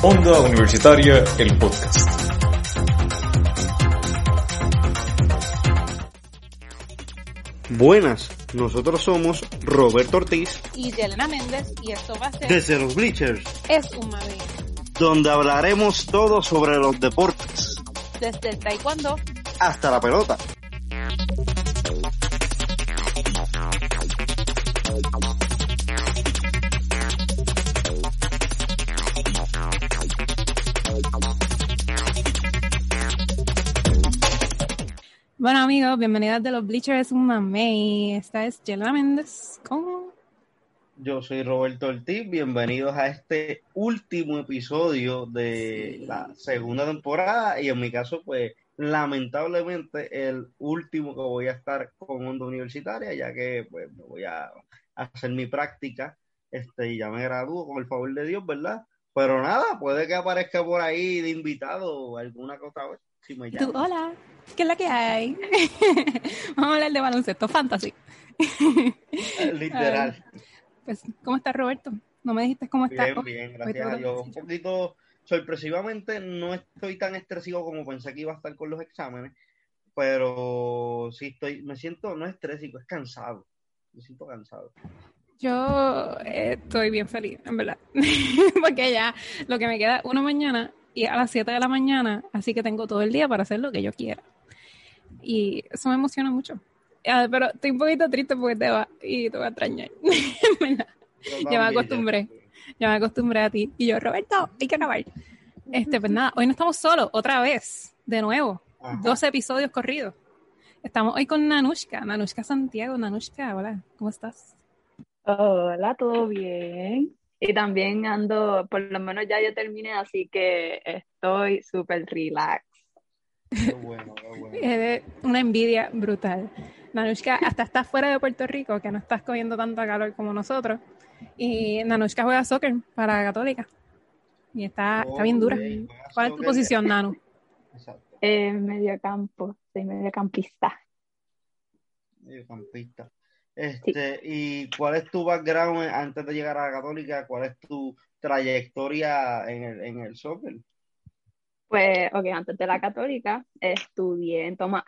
Onda Universitaria, el podcast. Buenas, nosotros somos Roberto Ortiz y Yelena Méndez y esto va a ser desde los Bleachers, Es un Mami, donde hablaremos todo sobre los deportes, desde el taekwondo hasta la pelota. Bueno amigos, bienvenidos de los Bleachers, es un Mami. Esta es Yelena Méndez con... Yo soy Roberto Ortiz, bienvenidos a este último episodio de la segunda temporada y en mi caso pues lamentablemente el último que voy a estar con Onda Universitaria ya que pues me voy a hacer mi práctica este, y ya me gradúo con el favor de Dios, ¿verdad? Pero nada, puede que aparezca por ahí de invitado alguna cosa vez. Si me Tú, hola, ¿qué es la que hay? Vamos a hablar de baloncesto fantasy. Literal. Pues, ¿cómo estás, Roberto? No me dijiste cómo estás. Bien, bien, gracias a Dios. Un poquito, sorpresivamente, no estoy tan estresado como pensé que iba a estar con los exámenes, pero sí estoy, me siento, no estrésico, es cansado. Me siento cansado. Yo eh, estoy bien feliz, en verdad, porque ya lo que me queda una mañana y a las 7 de la mañana, así que tengo todo el día para hacer lo que yo quiera. Y eso me emociona mucho. Ah, pero estoy un poquito triste porque te va y te voy a extrañar. ya me acostumbré. Ya me acostumbré a ti. Y yo, Roberto, hay que acabar. Este, pues nada, hoy no estamos solos, otra vez, de nuevo. Ajá. 12 episodios corridos. Estamos hoy con Nanushka, Nanushka Santiago. Nanushka, hola, ¿cómo estás? Hola, ¿todo bien? Y también ando, por lo menos ya yo terminé, así que estoy súper relax. Qué bueno, qué bueno. Es una envidia brutal. Nanushka, hasta estás fuera de Puerto Rico, que no estás cogiendo tanta calor como nosotros. Y Nanushka juega soccer para Católica. Y está, está bien dura. ¿Cuál es tu posición, Nanu? Eh, mediocampo, soy mediocampista. Mediocampista. Este, sí. ¿Y cuál es tu background antes de llegar a la Católica? ¿Cuál es tu trayectoria en el, en el soccer? Pues, ok, antes de la Católica estudié en Tomás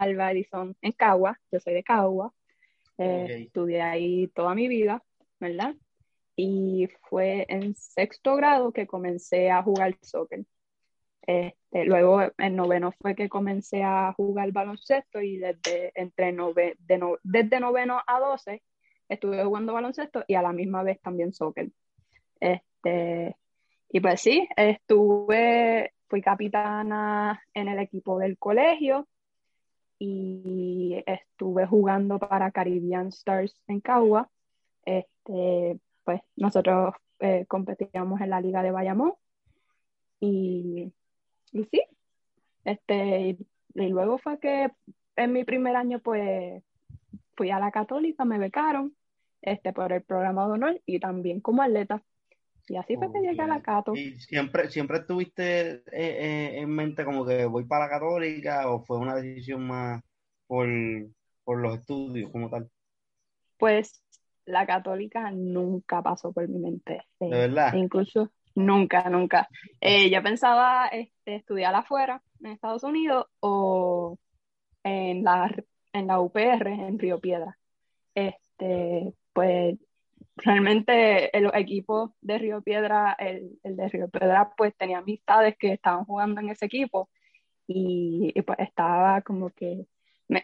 Edison en Cagua, yo soy de Cagua, eh, okay. estudié ahí toda mi vida, ¿verdad? Y fue en sexto grado que comencé a jugar soccer. Este, luego en noveno fue que comencé a jugar baloncesto y desde, entre nove, de no, desde noveno a doce estuve jugando baloncesto y a la misma vez también soccer. Este, y pues sí, estuve, fui capitana en el equipo del colegio y estuve jugando para Caribbean Stars en Cagua. Este, pues nosotros eh, competíamos en la liga de Bayamón y y sí, este, y, luego fue que en mi primer año, pues, fui a la católica, me becaron, este, por el programa de honor y también como atleta. Y así fue que llegué a la Cato. ¿Y siempre, siempre estuviste eh, eh, en mente como que voy para la católica o fue una decisión más por, por los estudios como tal? Pues la católica nunca pasó por mi mente. ¿De verdad? Incluso, Nunca, nunca. Eh, yo pensaba este, estudiar afuera, en Estados Unidos, o en la, en la UPR, en Río Piedra. Este, pues realmente el equipo de Río Piedra, el, el, de Río Piedra, pues tenía amistades que estaban jugando en ese equipo y, y pues estaba como que,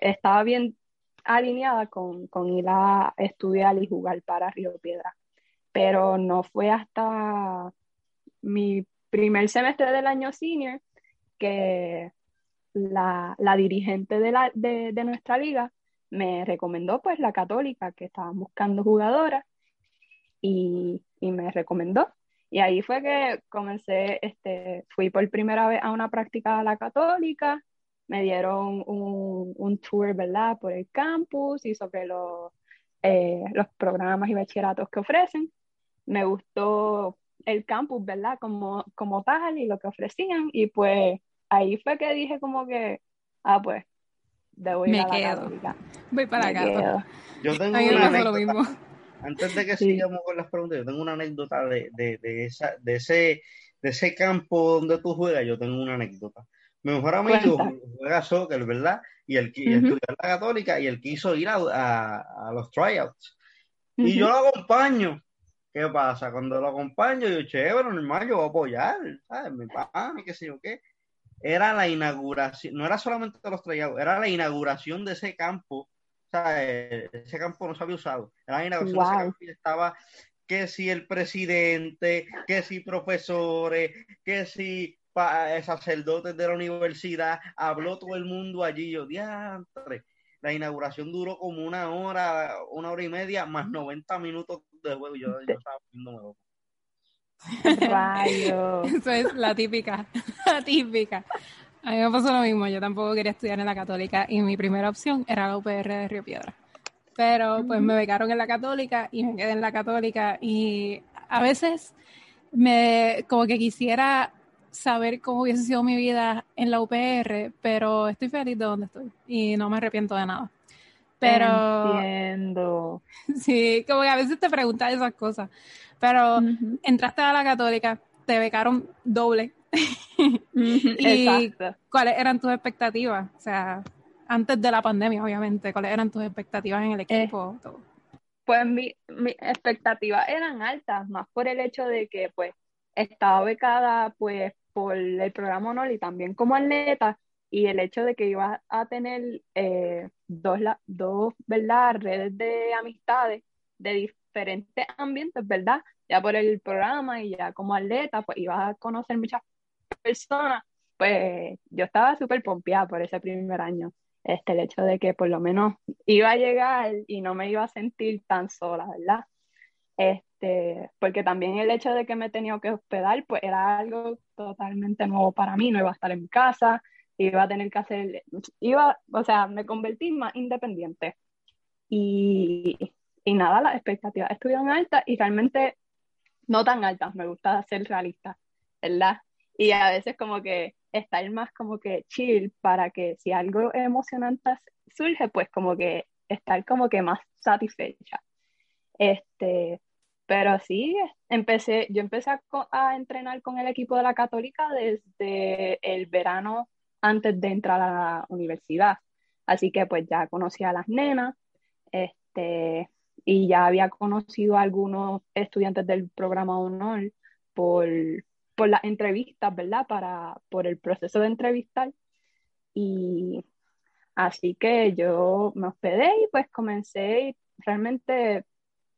estaba bien alineada con, con ir a estudiar y jugar para Río Piedra. Pero no fue hasta mi primer semestre del año senior que la, la dirigente de, la, de, de, nuestra liga me recomendó pues la católica que estaban buscando jugadoras y, y, me recomendó y ahí fue que comencé este fui por primera vez a una práctica a la católica me dieron un, un tour verdad por el campus y sobre los, eh, los programas y bachilleratos que ofrecen me gustó el campus, ¿verdad? Como, como tal y lo que ofrecían. Y pues ahí fue que dije como que, ah, pues, debo ir Me a la quedo. Católica. Voy para acá. Yo tengo A mí me una lo mismo. Antes de que Sí. sigamos con las preguntas, yo tengo una anécdota de, de, de, esa, de ese de ese campo donde tú juegas, yo tengo una anécdota. Mi mejor amigo juega soccer, ¿verdad? Y él, uh en la católica y él quiso ir a, a, los tryouts. Y yo lo acompaño. ¿Qué pasa? Cuando lo acompaño, yo, chévere, normal, yo voy a apoyar, ¿sabes? Mi papá, qué sé yo qué. Era la inauguración, no era solamente los tryouts, era la inauguración de ese campo. O sea, ese campo no se había usado. Era la inauguración de ese campo y estaba que si el presidente, que si profesores, que si eh, sacerdotes de la universidad, habló todo el mundo allí, yo, diantre. La inauguración duró como una hora, una hora y media, más 90 minutos de juego. Yo, yo estaba viendo Eso es la típica, la típica. A mí me pasó lo mismo, yo tampoco quería estudiar en la católica y mi primera opción era la UPR de Río Piedra. Pero pues me becaron en la católica y me quedé en la católica y a veces me como que quisiera saber cómo hubiese sido mi vida en la UPR, pero estoy feliz de donde estoy y no me arrepiento de nada. Pero. Entiendo. Sí, como que a veces te preguntas esas cosas. Pero entraste a la Católica, te becaron doble. y ¿Cuáles eran tus expectativas? O sea, antes de la pandemia, obviamente, ¿cuáles eran tus expectativas en el equipo? Eh, pues mis mi expectativas eran altas, más por el hecho de que pues estaba becada pues por el programa honor y también como atleta y el hecho de que iba a tener eh, dos, dos ¿verdad? redes de amistades de diferentes ambientes, ¿verdad? Ya por el programa y ya como atleta, pues iba a conocer muchas personas, pues yo estaba súper pompeada por ese primer año. Este, el hecho de que por lo menos iba a llegar y no me iba a sentir tan sola, ¿verdad? Este, porque también el hecho de que me tenía que hospedar, pues era algo totalmente nuevo para mí, no iba a estar en casa, iba a tener que hacer, iba, o sea, me convertí más independiente. Y, y nada, las expectativas estuvieron altas y realmente no tan altas, me gusta ser realista, ¿verdad? Y a veces como que estar más como que chill para que si algo emocionante surge, pues como que estar como que más satisfecha. Este, pero sí, empecé, yo empecé a, a, entrenar con el equipo de la Católica desde el verano antes de entrar a la universidad. Así que pues ya conocí a las nenas, este, y ya había conocido a algunos estudiantes del programa honor por, por las entrevistas, ¿verdad? Para, por el proceso de entrevistar. Y así que yo me hospedé y pues comencé y realmente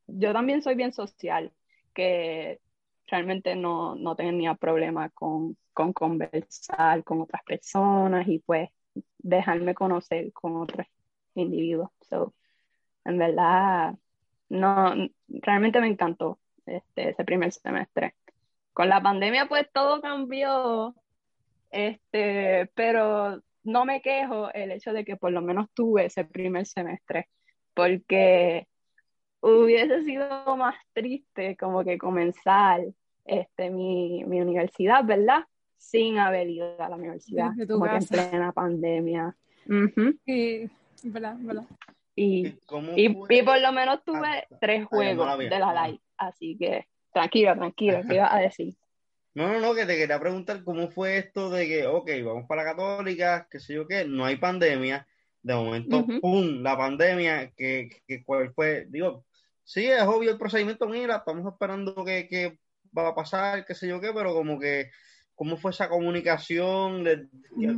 yo también soy bien social, que realmente no, no tenía problema con, con conversar con otras personas y pues dejarme conocer con otros individuos. So, en verdad, no, realmente me encantó este, ese primer semestre. Con la pandemia pues todo cambió, este, pero no me quejo el hecho de que por lo menos tuve ese primer semestre, porque hubiese sido más triste como que comenzar este, mi, mi universidad, ¿verdad? Sin haber ido a la universidad, como que en plena pandemia. Sí, ¿verdad? ¿verdad? Y, y, y, por lo menos tuve tres juegos de la live, así que tranquilo, tranquilo, ¿qué ibas a decir? No, no, no, que te quería preguntar cómo fue esto de que, ok, vamos para la católica, qué sé yo qué, no hay pandemia, de momento, ¡pum!, la pandemia, que, que cuál fue, digo, sí, es obvio el procedimiento, mira, estamos esperando que, que va a pasar, qué sé yo qué, pero como que, ¿cómo fue esa comunicación?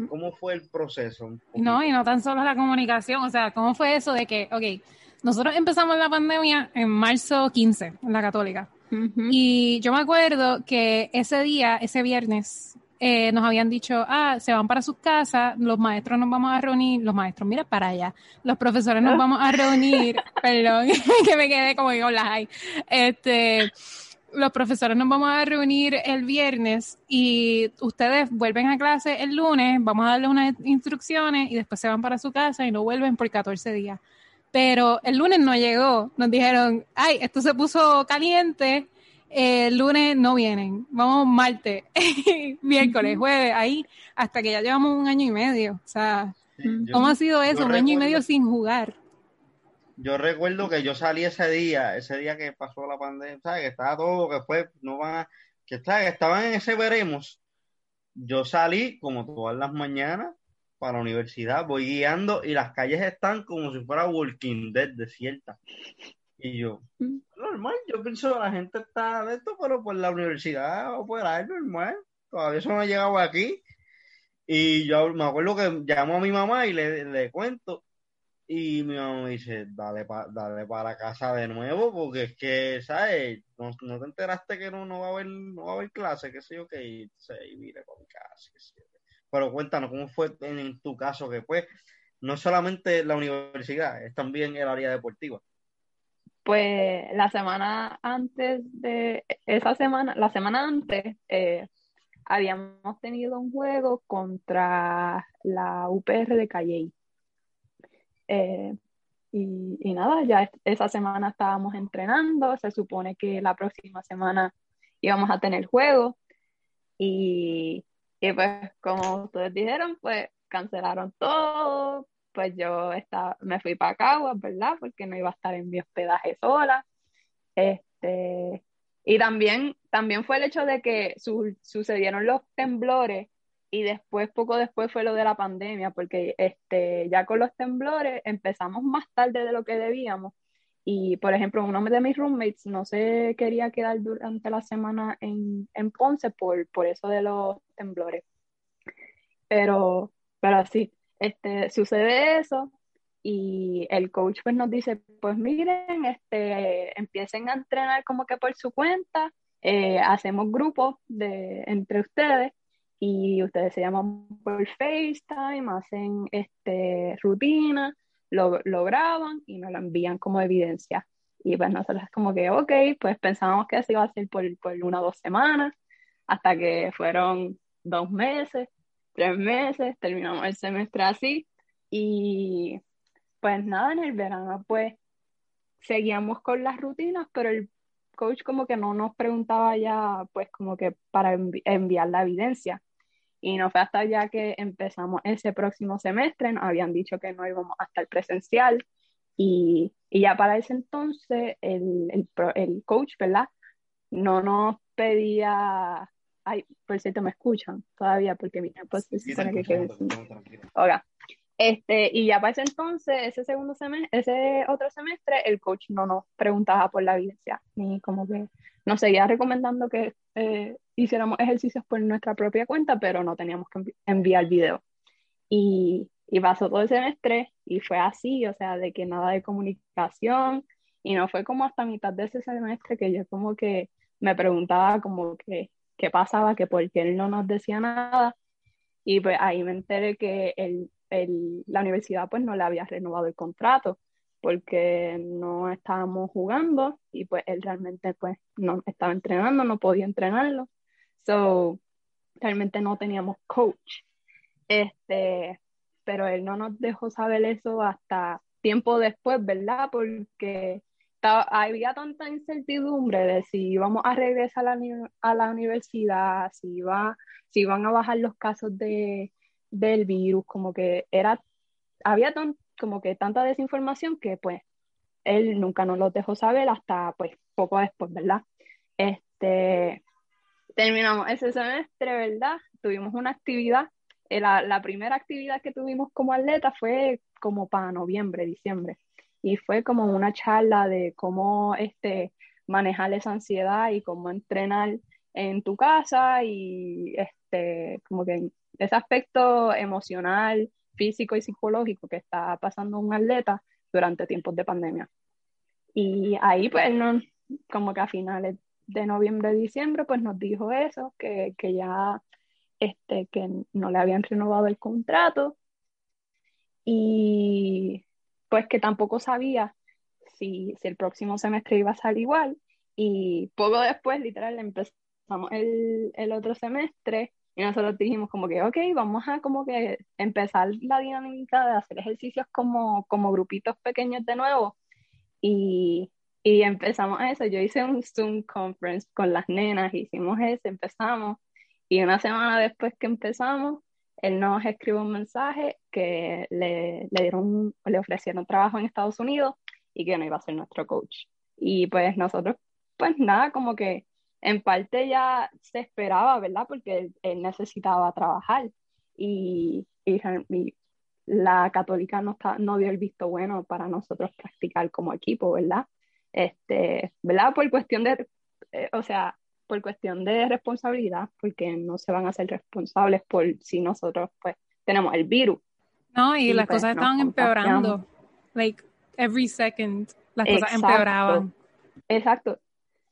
¿Cómo fue el proceso? No, y no tan solo la comunicación, o sea, ¿cómo fue eso de que, ok, nosotros empezamos la pandemia en marzo 15, en la católica, y yo me acuerdo que ese día, ese viernes, eh, nos habían dicho, ah, se van para sus casas, los maestros nos vamos a reunir, los maestros, mira para allá, los profesores nos vamos a reunir, perdón, que me quedé como digo, la este, los profesores nos vamos a reunir el viernes y ustedes vuelven a clase el lunes, vamos a darle unas instrucciones y después se van para su casa y no vuelven por 14 días. Pero el lunes no llegó, nos dijeron, ay, esto se puso caliente, el lunes no vienen, vamos martes, miércoles, jueves, ahí, hasta que ya llevamos un año y medio. O sea, ¿cómo ha sido eso? Un año y medio sin jugar. Yo recuerdo que yo salí ese día, ese día que pasó la pandemia, ¿sabes? Que estaba todo, que fue, no van a, que estaban en ese veremos, yo salí como todas las mañanas para la universidad, voy guiando y las calles están como si fuera Walking Dead desierta. Y yo, mm. normal, yo pienso la gente está de esto, pero pues la universidad o por ahí normal, todavía eso no ha llegado aquí. Y yo me acuerdo que llamo a mi mamá y le, le cuento y mi mamá me dice, dale, dale para casa de nuevo, porque es que, ¿sabes? No, te enteraste que no, no, va a haber, no va a haber clase, qué sé yo, que y mire por mi casa, qué sé yo. Pero cuéntanos, ¿cómo fue en, tu caso que pues no solamente la universidad, es también el área deportiva? Pues la semana antes de esa semana, la semana antes, eh, habíamos tenido un juego contra la UPR de Calley. Eh, y, nada, ya esa semana estábamos entrenando, se supone que la próxima semana íbamos a tener juego. Y, y pues como ustedes dijeron, pues cancelaron todo, pues yo estaba, me fui para Caguas, ¿verdad? Porque no iba a estar en mi hospedaje sola. Este, y también, también fue el hecho de que sucedieron los temblores y después, poco después fue lo de la pandemia, porque este, ya con los temblores empezamos más tarde de lo que debíamos. Y, por ejemplo, uno de mis roommates no se quería quedar durante la semana en, en Ponce por, por eso de los temblores. Pero, pero sí, este, sucede eso y el coach pues nos dice, pues miren, este, empiecen a entrenar como que por su cuenta, eh, hacemos grupos de, entre ustedes y ustedes se llaman por FaceTime, hacen este, rutina, lo, lo graban y nos lo envían como evidencia. Y pues nosotros como que, ok, pues pensábamos que eso iba a ser por, por una o dos semanas, hasta que fueron dos meses, tres meses, terminamos el semestre así. Y pues nada, en el verano pues seguíamos con las rutinas, pero el coach como que no nos preguntaba ya pues como que para enviar la evidencia. Y no fue hasta ya que empezamos ese próximo semestre, nos habían dicho que no íbamos hasta el presencial. Y, y ya para ese entonces el, el, el, coach, ¿verdad? No nos pedía... Ay, por cierto, me escuchan todavía porque mi pues se supone que Oiga. Este, y ya para ese entonces, ese segundo semestre, ese otro semestre, el coach no nos preguntaba por la evidencia, ni como que nos seguía recomendando que eh, hiciéramos ejercicios por nuestra propia cuenta, pero no teníamos que enviar video. Y, y pasó todo el semestre y fue así, o sea, de que nada de comunicación, y no fue como hasta mitad de ese semestre que yo como que me preguntaba como que qué pasaba, que por qué él no nos decía nada, y pues ahí me enteré que el, el, la universidad pues no le había renovado el contrato porque no estábamos jugando y pues él realmente pues no estaba entrenando, no podía entrenarlo. So, realmente no teníamos coach. Este, pero él no nos dejó saber eso hasta tiempo después, ¿verdad? Porque había tanta incertidumbre de si íbamos a regresar a la, a la universidad, si, iba, si iban a bajar los casos de, del virus, como que era, había tan, como que tanta desinformación que pues él nunca nos lo dejó saber hasta pues poco después, ¿verdad? Este, terminamos ese semestre, ¿verdad? Tuvimos una actividad, eh, la, la primera actividad que tuvimos como atleta fue como para noviembre, diciembre, y fue como una charla de cómo este, manejar esa ansiedad y cómo entrenar en tu casa y este, como que ese aspecto emocional físico y psicológico que está pasando un atleta durante tiempos de pandemia. Y ahí pues no, como que a finales de noviembre, diciembre, pues nos dijo eso, que, que ya este, que no le habían renovado el contrato y pues que tampoco sabía si, si el próximo semestre iba a salir igual. Y poco después, literal, empezamos el, el otro semestre y nosotros dijimos como que, ok, vamos a como que empezar la dinámica de hacer ejercicios como, como grupitos pequeños de nuevo. Y, y empezamos eso. Yo hice un Zoom conference con las nenas, hicimos eso, empezamos. Y una semana después que empezamos, él nos escribió un mensaje que le, le, dieron, le ofrecieron trabajo en Estados Unidos y que no iba a ser nuestro coach. Y pues nosotros, pues nada, como que en parte ya se esperaba, ¿verdad? Porque él, necesitaba trabajar y, y, la católica no, está, no dio el visto bueno para nosotros practicar como equipo, ¿verdad? Este, ¿verdad? Por cuestión de, eh, o sea, por cuestión de responsabilidad, porque no se van a ser responsables por si nosotros, pues, tenemos el virus. No, y, las pues, cosas estaban empeorando. Like, every second, las cosas empeoraban. Exacto.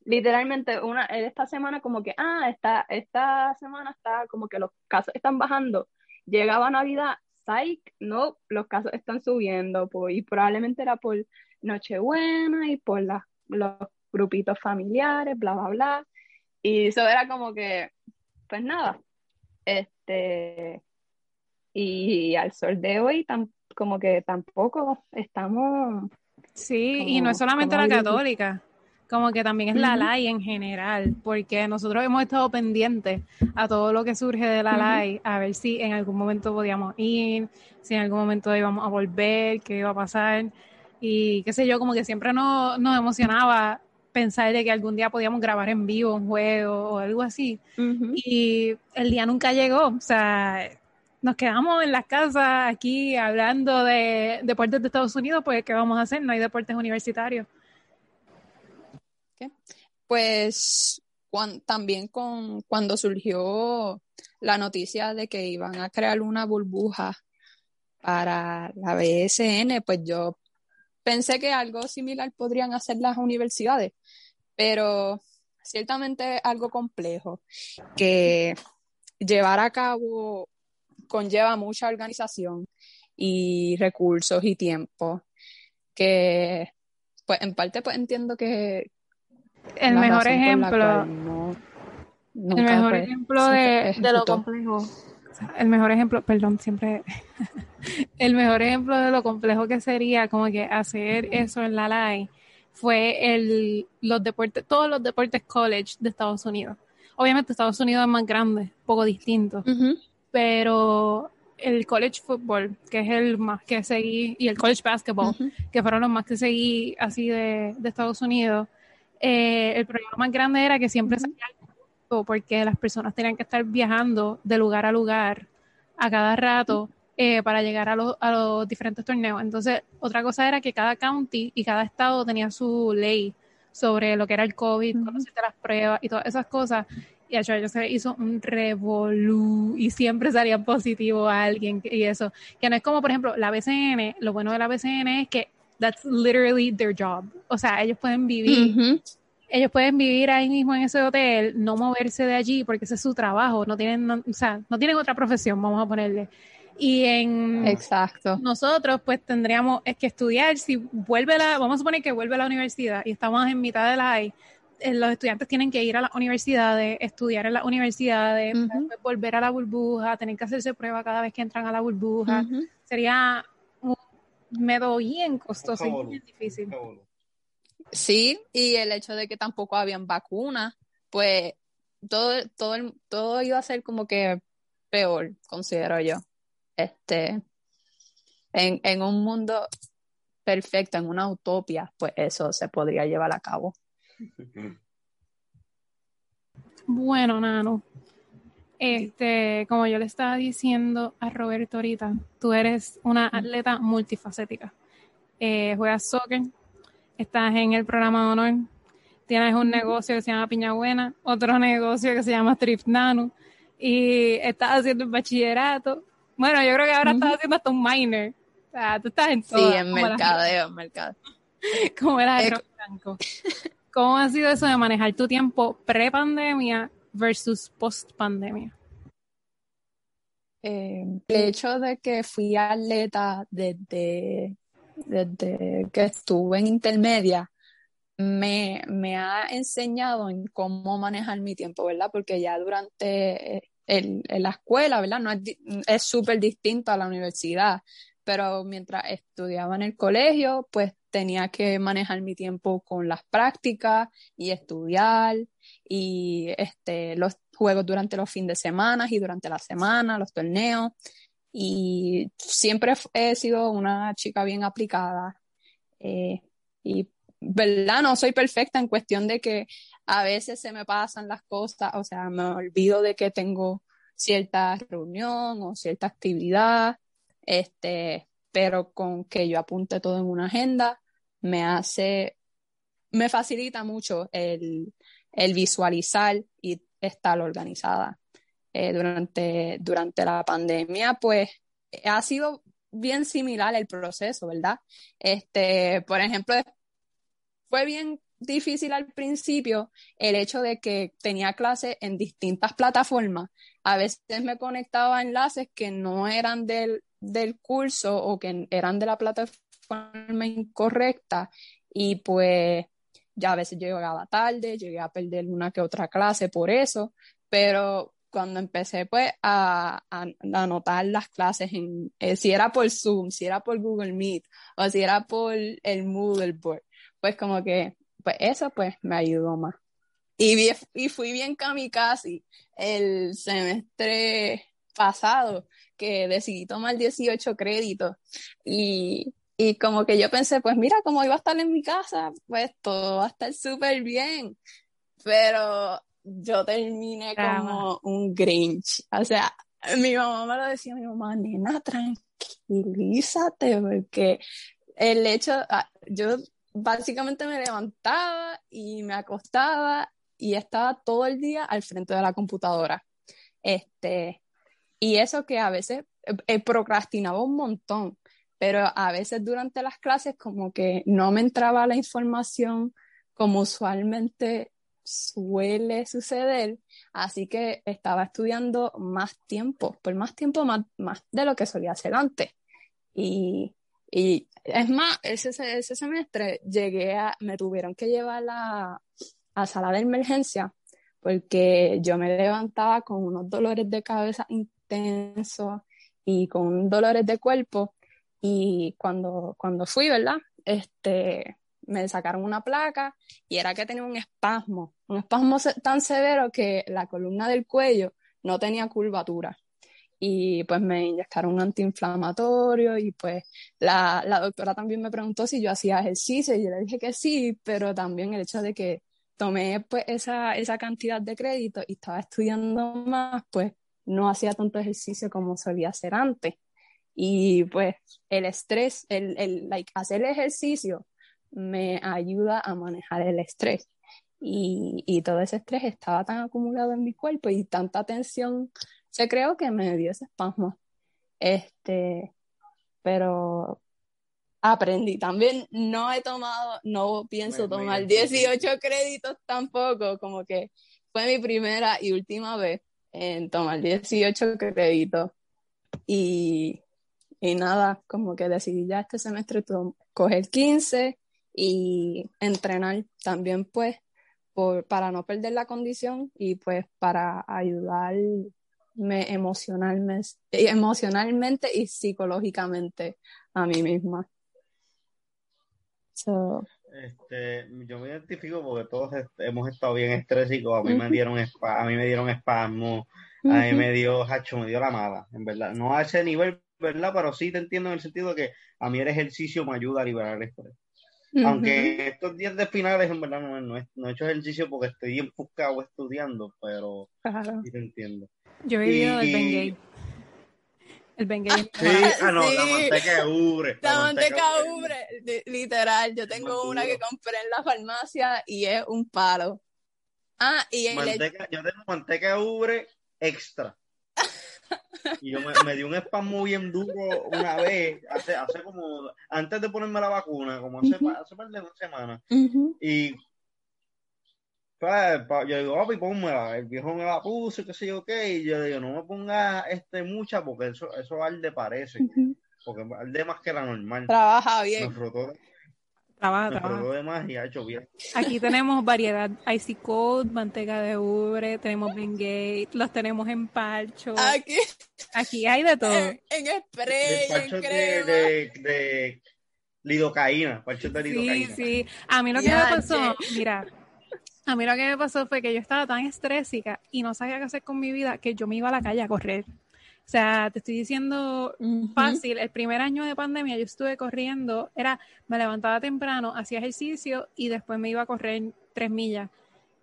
Literalmente, una, esta semana como que, ah, esta, esta semana está como que los casos están bajando. Llegaba Navidad, psych, no, los casos están subiendo, pues, y probablemente era por Nochebuena y por los grupitos familiares, bla, bla, bla. Y eso era como que, pues nada, este, y al sol de hoy, como que tampoco estamos... Sí, y no es solamente la católica, como que también es la LAI en general, porque nosotros hemos estado pendientes a todo lo que surge de la LAI, a ver si en algún momento podíamos ir, si en algún momento íbamos a volver, qué iba a pasar, y qué sé yo, como que siempre nos, nos emocionaba pensar de que algún día podíamos grabar en vivo un juego o algo así. Y el día nunca llegó. O sea, nos quedamos en las casas aquí hablando de deportes de Estados Unidos, pues ¿qué vamos a hacer? No hay deportes universitarios. Pues también con cuando surgió la noticia de que iban a crear una burbuja para la BSN, pues yo pensé que algo similar podrían hacer las universidades, pero ciertamente algo complejo que llevar a cabo conlleva mucha organización y recursos y tiempo que pues en parte pues entiendo que el mejor ejemplo el mejor ejemplo de, de lo complejo. El mejor ejemplo, perdón, siempre, el mejor ejemplo de lo complejo que sería como que hacer eso en la LAI fue el, los deportes, todos los deportes college de Estados Unidos. Obviamente Estados Unidos es más grande, poco distinto, pero el college football, que es el más que seguí, y el college basketball, que fueron los más que seguí así de, de Estados Unidos, eh, el problema más grande era que siempre salía porque las personas tenían que estar viajando de lugar a lugar a cada rato eh, para llegar a, los diferentes torneos. Entonces, otra cosa era que cada county y cada estado tenía su ley sobre lo que era el COVID, uh las pruebas y todas esas cosas. Y a se hizo un revolú y siempre salía positivo a alguien y eso. Que no es como, por ejemplo, la BCN, lo bueno de la BCN es que that's literally their job. O sea, ellos pueden vivir ellos pueden vivir ahí mismo en ese hotel, no moverse de allí porque ese es su trabajo, no tienen, o sea, no tienen otra profesión, vamos a ponerle. Y en Exacto. nosotros pues tendríamos es que estudiar, si vuelve la, vamos a suponer que vuelve a la universidad y estamos en mitad de la AI, eh, los estudiantes tienen que ir a las universidades, estudiar en las universidades, volver a la burbuja, tener que hacerse prueba cada vez que entran a la burbuja. Sería un método bien costoso y bien difícil. Sí, y el hecho de que tampoco habían vacunas, pues todo, todo, todo iba a ser como que peor, considero yo. Este, en, en un mundo perfecto, en una utopía, pues eso se podría llevar a cabo. Bueno, Nano, este, como yo le estaba diciendo a Roberto ahorita, tú eres una atleta multifacética. Eh, juegas soccer, estás en el programa de honor, tienes un negocio que se llama Piña Buena, otro negocio que se llama Thrift Nano, y estás haciendo el bachillerato. Bueno, yo creo que ahora estás haciendo hasta un minor. O sea, tú estás en todo. Sí, en mercadeo, en mercado. Como el arroz blanco. ¿Cómo ha sido eso de manejar tu tiempo pre-pandemia versus post-pandemia? Eh, el hecho de que fui atleta desde desde que estuve en intermedia, me, me, ha enseñado en cómo manejar mi tiempo, ¿verdad? Porque ya durante eh, el, la escuela, ¿verdad? No es súper distinto a la universidad, pero mientras estudiaba en el colegio, pues tenía que manejar mi tiempo con las prácticas y estudiar y este, los juegos durante los fines de semana y durante la semana, los torneos y siempre he sido una chica bien aplicada eh, y ¿verdad? No soy perfecta en cuestión de que a veces se me pasan las cosas, o sea, me olvido de que tengo cierta reunión o cierta actividad, este, pero con que yo apunte todo en una agenda, me hace, me facilita mucho el, el visualizar y estar organizada. Eh, durante, durante la pandemia, pues ha sido bien similar el proceso, ¿verdad? Este, por ejemplo, fue bien difícil al principio el hecho de que tenía clases en distintas plataformas. A veces me conectaba a enlaces que no eran del, del curso o que eran de la plataforma incorrecta y pues ya a veces llegaba tarde, llegué a perder una que otra clase por eso, pero cuando empecé pues a, anotar las clases en, eh, si era por Zoom, si era por Google Meet o si era por el Moodle Board, pues como que, pues eso pues me ayudó más. Y, y fui bien kamikaze el semestre pasado que decidí tomar 18 créditos y, y como que yo pensé, pues mira, como iba a estar en mi casa, pues todo va a estar súper bien. Pero yo terminé como un Grinch. O sea, mi mamá me lo decía, mi mamá, nena, tranquilízate, porque el hecho, ah, yo básicamente me levantaba y me acostaba y estaba todo el día al frente de la computadora. Este, y eso que a veces eh, procrastinaba un montón, pero a veces durante las clases como que no me entraba la información como usualmente suele suceder, así que estaba estudiando más tiempo, por más tiempo más, más de lo que solía hacer antes. Y, y es más, ese, ese semestre llegué a, me tuvieron que llevar a, a sala de emergencia porque yo me levantaba con unos dolores de cabeza intensos y con dolores de cuerpo y cuando, cuando fui, ¿verdad? Este, me sacaron una placa y era que tenía un espasmo, un espasmo tan severo que la columna del cuello no tenía curvatura. Y pues me inyectaron un antiinflamatorio y pues la, la doctora también me preguntó si yo hacía ejercicio y yo le dije que sí, pero también el hecho de que tomé pues esa, esa cantidad de crédito y estaba estudiando más, pues no hacía tanto ejercicio como solía hacer antes. Y pues el estrés, el, el like, hacer ejercicio me ayuda a manejar el estrés. Y, y, todo ese estrés estaba tan acumulado en mi cuerpo y tanta tensión se creó que me dio ese espasmo. Este, pero aprendí. También no he tomado, no pienso tomar 18 créditos tampoco, como que fue mi primera y última vez en tomar 18 créditos. Y, y nada, como que decidí ya este semestre coger 15 y entrenar también pues por, para no perder la condición y pues para ayudarme emocionalmente, emocionalmente y psicológicamente a mí misma. Este, yo me identifico porque todos hemos estado bien estrésicos, a mí me dieron a mí me dieron espasmo, a mí me dio hacho, me dio la mala, en verdad. No a ese nivel, ¿verdad? Pero sí te entiendo en el sentido de que a mí el ejercicio me ayuda a liberar el estrés. Aunque estos días de finales, en verdad, no, no, he, hecho ejercicio porque estoy enfocado estudiando, pero sí te entiendo. Yo he vivido del Bengay. El Bengay. Sí, ah, no, la manteca ubre. La, manteca, ubre, literal. Yo tengo una que compré en la farmacia y es un palo. Ah, y en manteca, Yo tengo manteca ubre extra. Y yo me, me di un espasmo bien duro una vez, hace, hace como, antes de ponerme la vacuna, como hace, hace par de dos semanas. Y pues, yo digo, papi, pónmela. El viejo me la puso, qué sé yo qué. Y yo digo, no me ponga este mucha porque eso, eso arde parece. Porque arde más que la normal. Trabaja bien. Me Aquí tenemos variedad Icy Cold, manteca de ubre, tenemos Bengay, los tenemos en parcho. Aquí, Aquí hay de todo. En, spray, en crema. De, de, lidocaína, parchos de lidocaína. Sí, sí. A mí lo que me pasó, mira, a mí lo que me pasó fue que yo estaba tan estrésica y no sabía qué hacer con mi vida que yo me iba a la calle a correr. O sea, te estoy diciendo fácil, el primer año de pandemia yo estuve corriendo, era, me levantaba temprano, hacía ejercicio y después me iba a correr tres millas.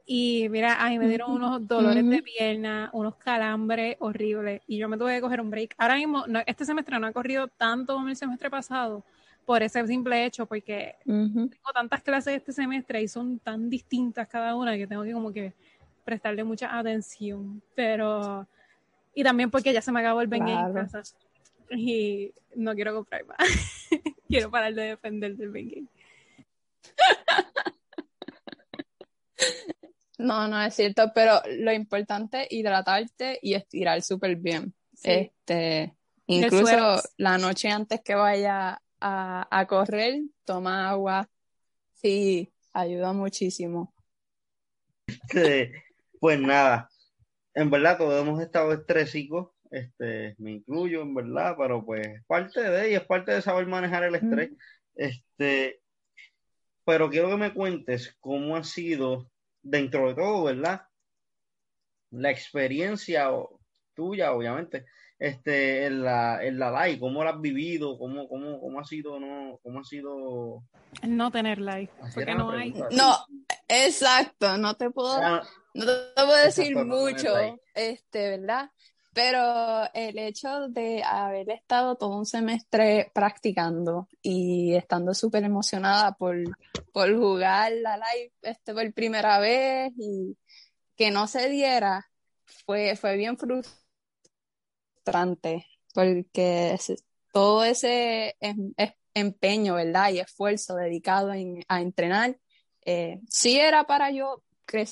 Y mira, ahí me dieron unos dolores de pierna, unos calambres horribles y yo me tuve que coger un break. Ahora mismo, este semestre no he corrido tanto como el semestre pasado por ese simple hecho, porque tengo tantas clases este semestre y son tan distintas cada una que tengo que como que prestarle mucha atención. Pero, y también porque ya se me acabó el Ben en casa y no quiero comprar más. quiero parar de defender del Ben Game. No, no es cierto, pero lo importante es hidratarte y estirar súper bien. Este, incluso la noche antes que vaya a, correr, toma agua. Sí, ayuda muchísimo. pues nada, en verdad todos hemos estado estrésicos, este, me incluyo en verdad, pero pues parte de y es parte de saber manejar el estrés. Este, pero quiero que me cuentes cómo ha sido dentro de todo, ¿verdad? La experiencia tuya, obviamente, este, en la, en la live, cómo la has vivido, cómo, cómo, cómo ha sido, no, cómo ha sido no tener live, porque no hay. No, exacto, no te puedo, no te puedo decir mucho, este, ¿verdad? Pero el hecho de haber estado todo un semestre practicando y estando súper emocionada por, por jugar la live este, por primera vez y que no se diera, fue, fue bien frustrante porque todo ese em, empeño, ¿verdad? Y esfuerzo dedicado a entrenar, eh, sí era para yo,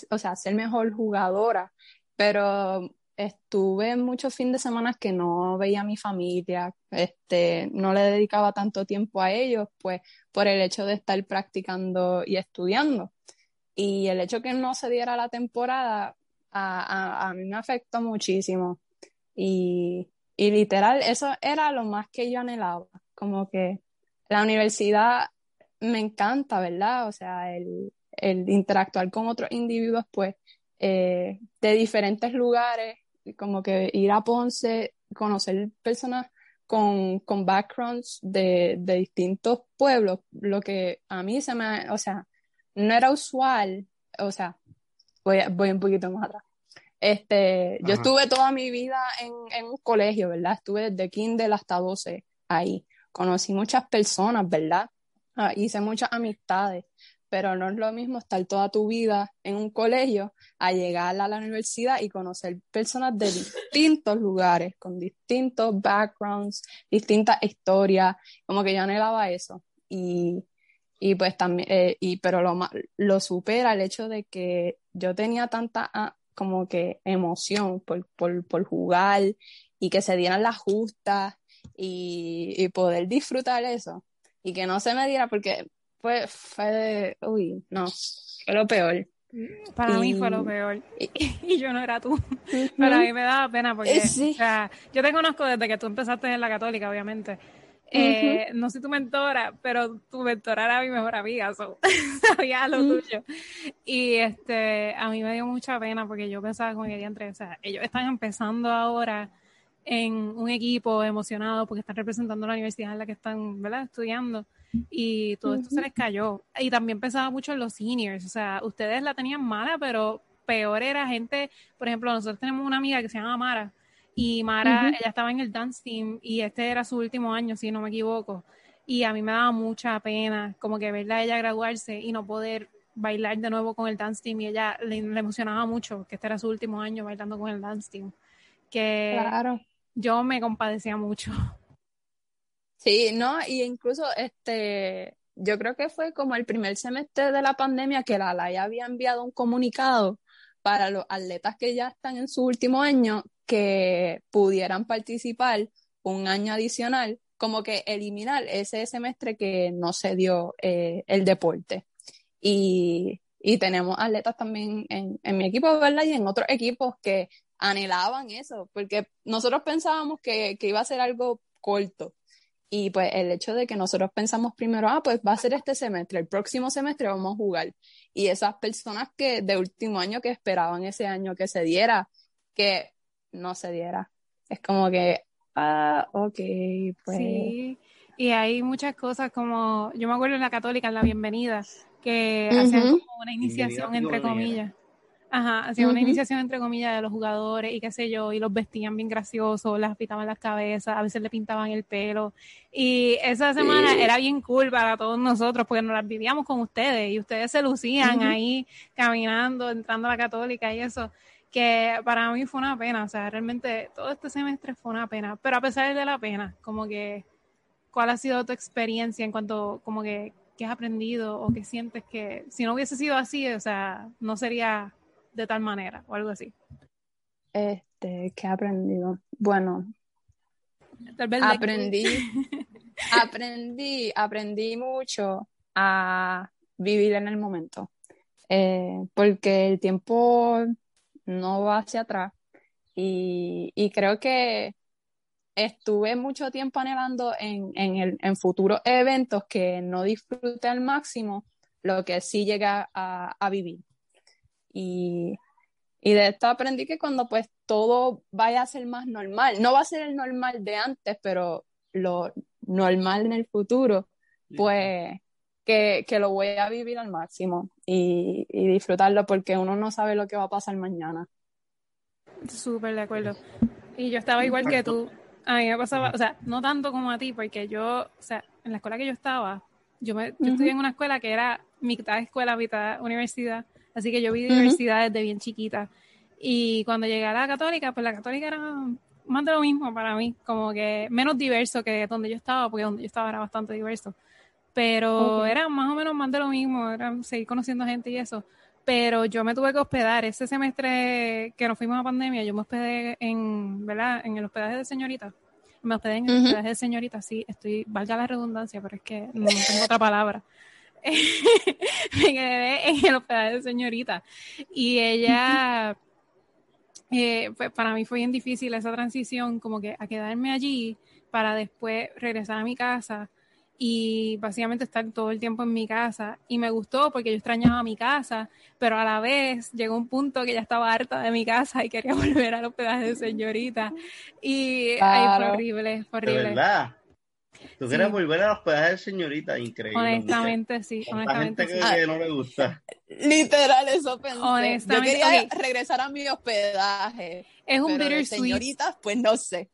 o sea, ser mejor jugadora, pero estuve muchos fines de semana que no veía a mi familia, este, no le dedicaba tanto tiempo a ellos, pues por el hecho de estar practicando y estudiando. Y el hecho que no se diera la temporada, a, a, mí me afectó muchísimo. Y, y literal, eso era lo más que yo anhelaba, como que la universidad me encanta, ¿verdad? O sea, el, el interactuar con otros individuos, pues, eh, de diferentes lugares como que ir a Ponce, conocer personas con, con backgrounds de, de, distintos pueblos, lo que a mí se me, o sea, no era usual, o sea, voy, voy un poquito más atrás. Este, yo estuve toda mi vida en, en, un colegio, ¿verdad? Estuve desde kinder hasta 12 ahí. Conocí muchas personas, ¿verdad? Ah, hice muchas amistades, pero no es lo mismo estar toda tu vida en un colegio a llegar a la universidad y conocer personas de distintos lugares, con distintos backgrounds, distintas historias, como que yo anhelaba eso. Y, y pues también, eh, y, pero lo, lo supera el hecho de que yo tenía tanta ah, como que emoción por, por, por jugar y que se dieran las justas y, y poder disfrutar eso y que no se me diera porque fue, fue uy, no, fue lo peor. Para mí fue lo peor. Y, yo no era tú. Pero a mí me daba pena porque, o sea, yo te conozco desde que tú empezaste en la católica, obviamente. Eh, no soy tu mentora, pero tu mentora era mi mejor amiga, sabía lo tuyo. Y este, a mí me dio mucha pena porque yo pensaba con el entre, o sea, ellos están empezando ahora en un equipo emocionado porque están representando la universidad en la que están, ¿verdad? Estudiando y todo esto se les cayó. Y también pensaba mucho en los seniors, o sea, ustedes la tenían mala, pero peor era gente, por ejemplo, nosotros tenemos una amiga que se llama Mara, y Mara, ella estaba en el dance team y este era su último año, si no me equivoco. Y a mí me daba mucha pena como que verla a ella graduarse y no poder bailar de nuevo con el dance team y ella le, emocionaba mucho que este era su último año bailando con el dance team. Que yo me compadecía mucho. Sí, no, y incluso este, yo creo que fue como el primer semestre de la pandemia que la LAI había enviado un comunicado para los atletas que ya están en su último año que pudieran participar un año adicional, como que eliminar ese semestre que no se dio eh, el deporte. Y, y, tenemos atletas también en, en mi equipo, ¿verdad? Y en otros equipos que anhelaban eso, porque nosotros pensábamos que, que iba a ser algo corto y pues el hecho de que nosotros pensamos primero, ah, pues va a ser este semestre, el próximo semestre vamos a jugar. Y esas personas que de último año que esperaban ese año que se diera, que no se diera. Es como que, ah, ok, pues. Sí, y hay muchas cosas como, yo me acuerdo en la católica, en la bienvenida, que hacían como una iniciación, entre comillas. Ajá, hacían una iniciación entre comillas de los jugadores y qué sé yo, y los vestían bien graciosos, las pintaban las cabezas, a veces le pintaban el pelo. Y esa semana Sí. era bien cool para todos nosotros, porque nos las vivíamos con ustedes y ustedes se lucían ahí caminando, entrando a la católica y eso, que para mí fue una pena, o sea, realmente todo este semestre fue una pena, pero a pesar de la pena, como que, ¿cuál ha sido tu experiencia en cuanto, como que, qué has aprendido o qué sientes que si no hubiese sido así, o sea, no sería de tal manera o algo así? Este, ¿qué he aprendido? Bueno, Tal vez aprendí, aprendí, aprendí mucho a vivir en el momento, Eh, porque el tiempo no va hacia atrás y, y creo que estuve mucho tiempo anhelando en, en, el, en futuros eventos que no disfruté al máximo lo que sí llega a, a vivir. Y, y de esto aprendí que cuando pues todo vaya a ser más normal, no va a ser el normal de antes, pero lo normal en el futuro, pues que, que lo voy a vivir al máximo y, y disfrutarlo porque uno no sabe lo que va a pasar mañana. Súper de acuerdo. Y yo estaba igual que tú. A mí me pasaba, o sea, no tanto como a ti, porque yo, o sea, en la escuela que yo estaba, yo, me, yo Ujú. estudié en una escuela que era mitad escuela, mitad universidad, así que yo vi diversidad desde bien chiquita. Y cuando llegué a la católica, pues la católica era más de lo mismo para mí, como que menos diverso que donde yo estaba, porque donde yo estaba era bastante diverso. Pero era más o menos más de lo mismo, era seguir conociendo gente y eso. Pero yo me tuve que hospedar ese semestre que nos fuimos a pandemia, yo me hospedé en, ¿verdad? En el hospedaje de señorita. Me hospedé en el hospedaje de señorita, sí, estoy, valga la redundancia, pero es que no tengo otra palabra. me quedé en el hospedaje de señorita. Y ella, eh, pues para mí fue bien difícil esa transición, como que a quedarme allí para después regresar a mi casa y básicamente estar todo el tiempo en mi casa. Y me gustó porque yo extrañaba mi casa, pero a la vez llegó un punto que ya estaba harta de mi casa y quería volver al hospedaje de señorita. Y ay, fue Claro. horrible, fue De horrible. verdad. Tú quieres Sí. volver a hospedaje de señorita, increíble. Honestamente, sí, mujer. Honestamente gente sí. que, que no le gusta. Literal, eso pensé. Honestamente, Yo quería regresar a mi hospedaje, Es un de bittersweet. señoritas, pues no sé.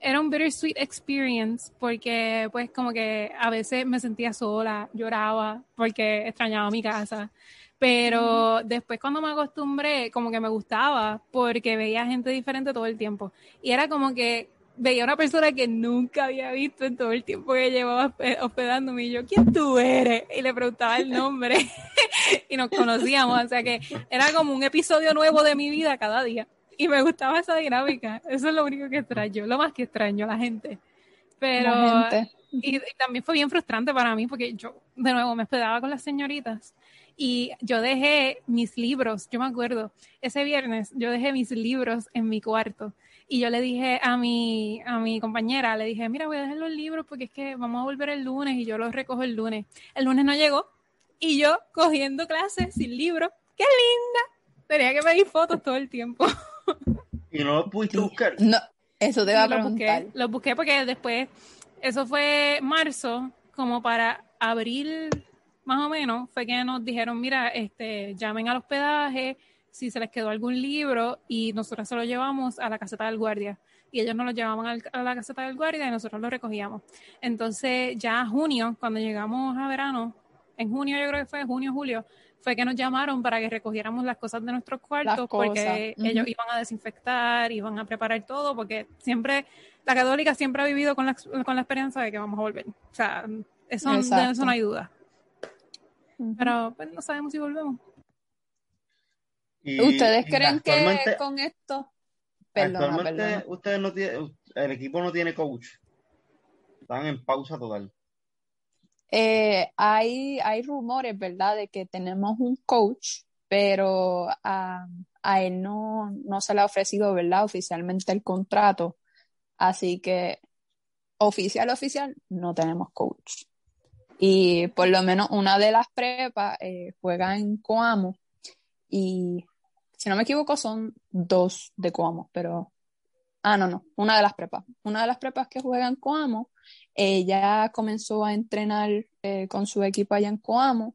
Era un bittersweet experience porque pues como que a veces me sentía sola, lloraba porque extrañaba mi casa, pero después cuando me acostumbré como que me gustaba porque veía gente diferente todo el tiempo y era como que veía una persona que nunca había visto en todo el tiempo que llevaba hospe- hospedándome y yo, ¿quién tú eres? Y le preguntaba el nombre y nos conocíamos, o sea que era como un episodio nuevo de mi vida cada día. Y me gustaba esa dinámica. Eso es lo único que extraño, lo más que extraño a la gente. Pero, La gente. y, y también fue bien frustrante para mí porque yo, de nuevo, me hospedaba con las señoritas y yo dejé mis libros, yo me acuerdo, ese viernes yo dejé mis libros en mi cuarto y yo le dije a mi, a mi compañera, le dije, mira, voy a dejar los libros porque es que vamos a volver el lunes y yo los recojo el lunes. El lunes no llegó y yo cogiendo clases sin libros, ¡qué linda! Tenía que pedir fotos todo el tiempo. Y no lo pudiste buscar. No, eso te va a los preguntar. busqué, los busqué porque después, eso fue marzo, como para abril más o menos, fue que nos dijeron, mira, este, llamen al hospedaje si se les quedó algún libro y nosotros se lo llevamos a la caseta del guardia. Y ellos nos lo llevaban al- a la caseta del guardia y nosotros lo recogíamos. Entonces ya junio, cuando llegamos a verano, en junio yo creo que fue, junio, julio, fue que nos llamaron para que recogiéramos las cosas de nuestros cuartos porque ellos iban a desinfectar, iban a preparar todo, porque siempre, la católica siempre ha vivido con la, con la esperanza de que vamos a volver. O sea, eso, de Exacto. eso no hay duda. Pero pues, no sabemos si volvemos. Y- ¿Ustedes y creen que con esto... Perdona, actualmente perdona. ustedes no tienen, el equipo no tiene coach. Están en pausa total. Eh, hay, hay rumores, ¿verdad?, de que tenemos un coach, pero a, a él no, no se le ha ofrecido, ¿verdad?, oficialmente el contrato. Así que oficial, oficial, no tenemos coach. Y por lo menos una de las prepas eh, juega en Coamo y si no me equivoco son dos de Coamo, pero Ah, no, no, una de las prepas. Una de las prepas que juega en Coamo, ella comenzó a entrenar eh, con su equipo allá en Coamo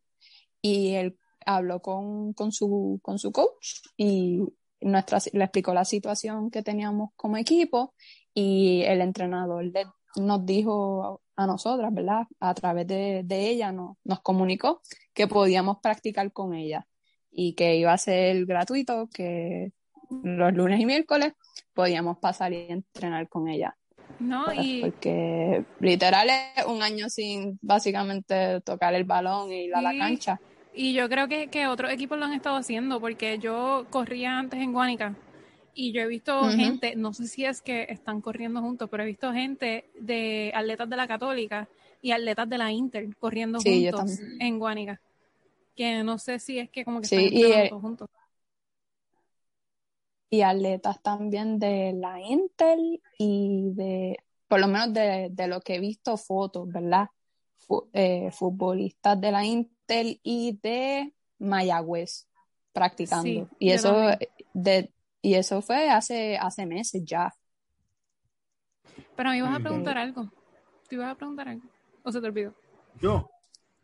y él habló con, con, su, con su coach y nuestra, le explicó la situación que teníamos como equipo y el entrenador nos dijo a nosotras, ¿verdad? A través de, de ella nos comunicó que podíamos practicar con ella y que iba a ser gratuito, que los lunes y miércoles podíamos pasar y entrenar con ella. No, Pues, y Porque literal es un año sin básicamente tocar el balón y ir a la cancha. Y yo creo que, que otros equipos lo han estado haciendo, porque yo corría antes en Guánica y yo he visto gente, no sé si es que están corriendo juntos, pero he visto gente de atletas de la Católica y atletas de la Inter corriendo Sí, juntos en Guánica. Que no sé si es que como que Sí, están y, todos juntos. Y atletas también de la Intel y de, por lo menos de, de lo que he visto fotos, ¿verdad? Fu- eh, futbolistas de la Intel y de Mayagüez practicando. Sí, y eso de, y eso fue hace, hace meses ya. Pero me ibas a preguntar algo. ¿Te ibas a preguntar algo? ¿O se te olvidó? Yo.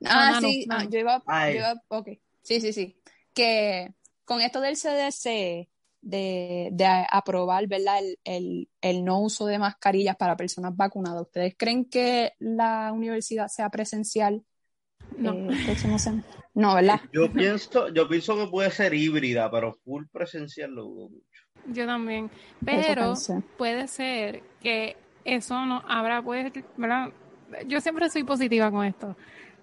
Ah, Nano, sí, ah, Nano. yo iba, yo iba- ok, sí, sí, sí, que con esto del CDC, de, de aprobar, ¿verdad? El, el, el no uso de mascarillas para personas vacunadas, ¿ustedes creen que la universidad sea presencial? No. eh, No, ¿verdad? Yo pienso, yo pienso que puede ser híbrida, pero full presencial lo dudo mucho. Yo también. Pero puede ser que eso nos abra puertas, ¿verdad? Yo siempre soy positiva con esto.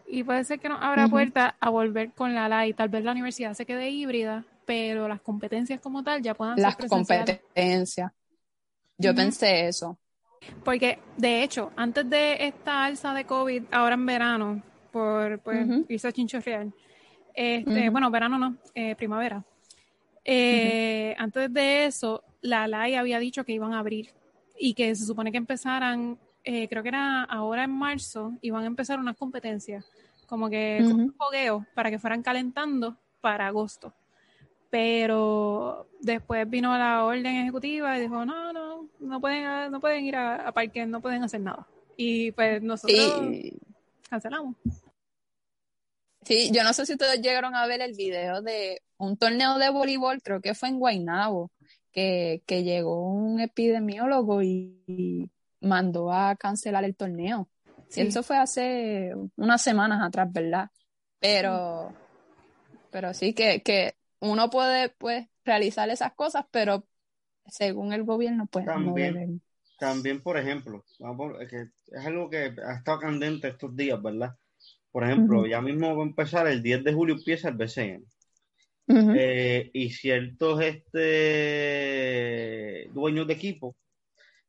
Y puede ser que nos abra Ujú. puertas a volver con la LAI. Tal vez la universidad se quede híbrida, pero las competencias como tal ya puedan Las ser competencias. Yo pensé eso. Porque, de hecho, antes de esta alza de COVID, ahora en verano, por pues, Ujú. irse a chinchorreal, este, bueno, verano no, eh, primavera. Eh, Antes de eso, la LAI había dicho que iban a abrir y que se supone que empezaran, eh, creo que era ahora en marzo, iban a empezar unas competencias, como que con un fogueo para que fueran calentando para agosto. Pero después vino la orden ejecutiva y dijo, no, no, no pueden, no pueden ir a, a parques, no pueden hacer nada. Y pues nosotros Sí, cancelamos. Sí, yo no sé si ustedes llegaron a ver el video de un torneo de voleibol, creo que fue en Guaynabo, que, que llegó un epidemiólogo y, y mandó a cancelar el torneo. Sí. Eso fue hace unas semanas atrás, ¿verdad? Pero, pero sí que, que uno puede pues realizar esas cosas, pero según el gobierno, pues no También. deben. También, por ejemplo, es, que es algo que ha estado candente estos días, ¿verdad? Por ejemplo, ya mismo va a empezar, el 10 de julio empieza el BCN. Eh, y ciertos este, dueños de equipo,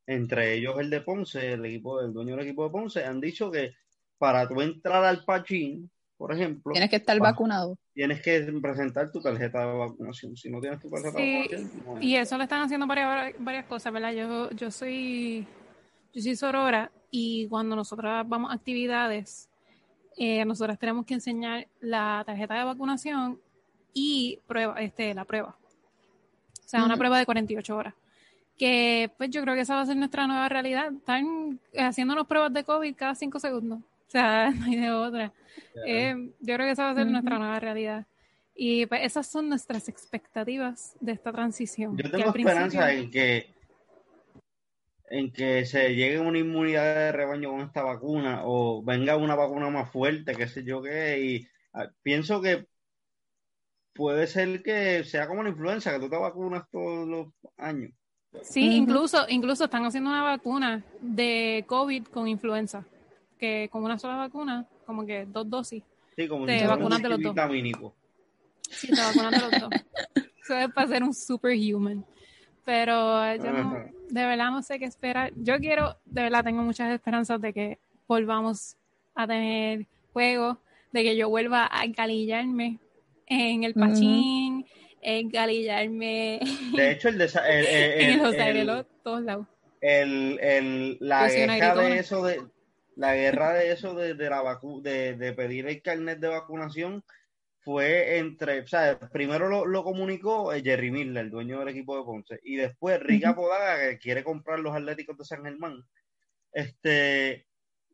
entre ellos el de Ponce, el equipo, el dueño del equipo de Ponce, han dicho que para tú entrar al Pachín, por ejemplo, Tienes que estar va- vacunado. tienes que presentar tu tarjeta de vacunación. Si no tienes tu tarjeta de vacunación, no Y eso le están haciendo varias, varias cosas, ¿verdad? Yo, yo soy, yo soy sorora y cuando nosotras vamos a actividades, eh, nosotras tenemos que enseñar la tarjeta de vacunación y prueba, este, la prueba. O sea, una prueba de 48 horas. Que pues yo creo que esa va a ser nuestra nueva realidad. Están haciéndonos pruebas de COVID cada cinco segundos. Sea, no hay de otra. Eh, yo creo que esa va a ser nuestra nueva realidad. Y pues esas son nuestras expectativas de esta transición. Yo tengo esperanza principio- en que en que se llegue a una inmunidad de rebaño con esta vacuna o venga una vacuna más fuerte, qué sé yo qué, y ah, pienso que puede ser que sea como la influenza, que tú te vacunas todos los años. Sí, incluso, incluso están haciendo una vacuna de COVID con influenza, que con una sola vacuna, como que dos dosis, Sí, como Te vacunas de los dos. multivitamínico. sí, te vacunan de los dos. Eso es para ser un superhuman. Pero yo no, de verdad no sé qué esperar. Yo quiero, de verdad tengo muchas esperanzas de que volvamos a tener juegos, de que yo vuelva a encalillarme en el pachín, encalillarme De hecho, el, desa- el, el- en el el- José el- Aguiló, todos lados. el- el- la guerra de eso de la guerra de eso de, de la vacu de, de pedir el carnet de vacunación fue entre, o sea, primero lo, lo comunicó eh, Jerry Miller, el dueño del equipo de Ponce, y después Rica. Podaga, que quiere comprar los Atléticos de San Germán, este,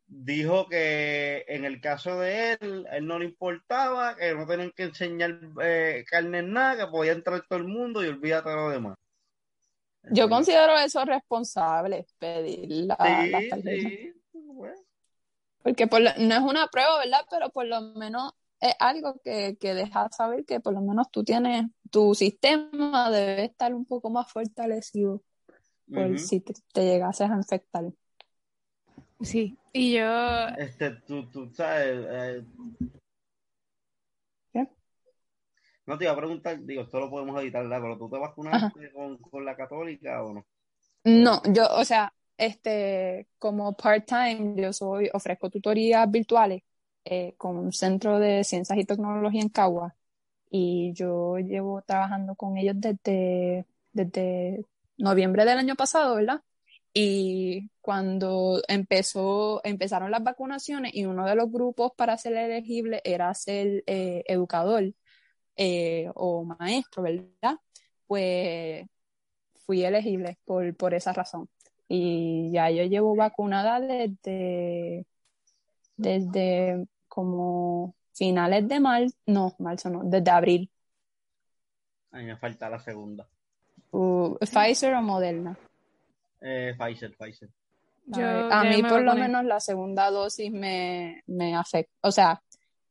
dijo que en el caso de él, él no le importaba, que no tenían que enseñar eh, carne en nada, que podía entrar todo el mundo y olvídate de lo demás. Yo considero eso responsable, pedir la, Sí, tarjetas. sí, bueno. Porque por lo- no es una prueba, ¿verdad? Pero por lo menos es algo que, que deja saber que por lo menos tú tienes, tu sistema debe estar un poco más fortalecido por si te, te llegases a infectar. Sí, y yo, Este, tú, tú sabes. eh, ¿Qué? No te iba a preguntar, digo, esto lo podemos editar, ¿verdad? Pero tú te vacunaste con, con la católica o no? No, yo, o sea, este, como part-time, yo soy, ofrezco tutorías virtuales eh, con un centro de ciencias y tecnología en Cagua y yo llevo trabajando con ellos desde, desde noviembre del año pasado, ¿verdad? Y cuando empezó, empezaron las vacunaciones y uno de los grupos para ser elegible era ser eh, educador eh, o maestro, ¿verdad? Pues fui elegible por, por esa razón. Y ya yo llevo vacunada desde, desde como finales de marzo, no, marzo no, desde abril. A mí me falta la segunda. Uh, Pfizer o Moderna. Eh, Pfizer, Pfizer. yo a mí por lo menos la segunda dosis me, me afecta. O sea,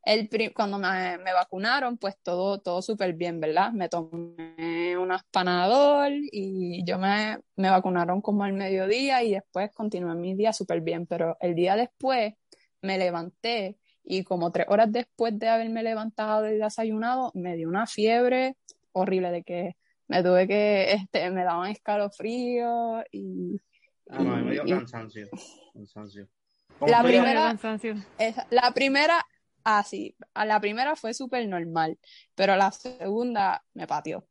el pri- cuando me, me vacunaron, pues todo, todo súper bien, ¿verdad? Me tomé unas Panadol y yo me, me vacunaron como al mediodía y después continué mi día súper bien. Pero el día después me levanté y como tres horas después de haberme levantado y desayunado, me dio una fiebre horrible de que me tuve que, este, me daban escalofrío y, Ah, no, me dio y- cansancio. cansancio. ¿Cómo La primera- cansancio. La primera, ah, sí, a la primera fue súper normal, pero la segunda me pateó.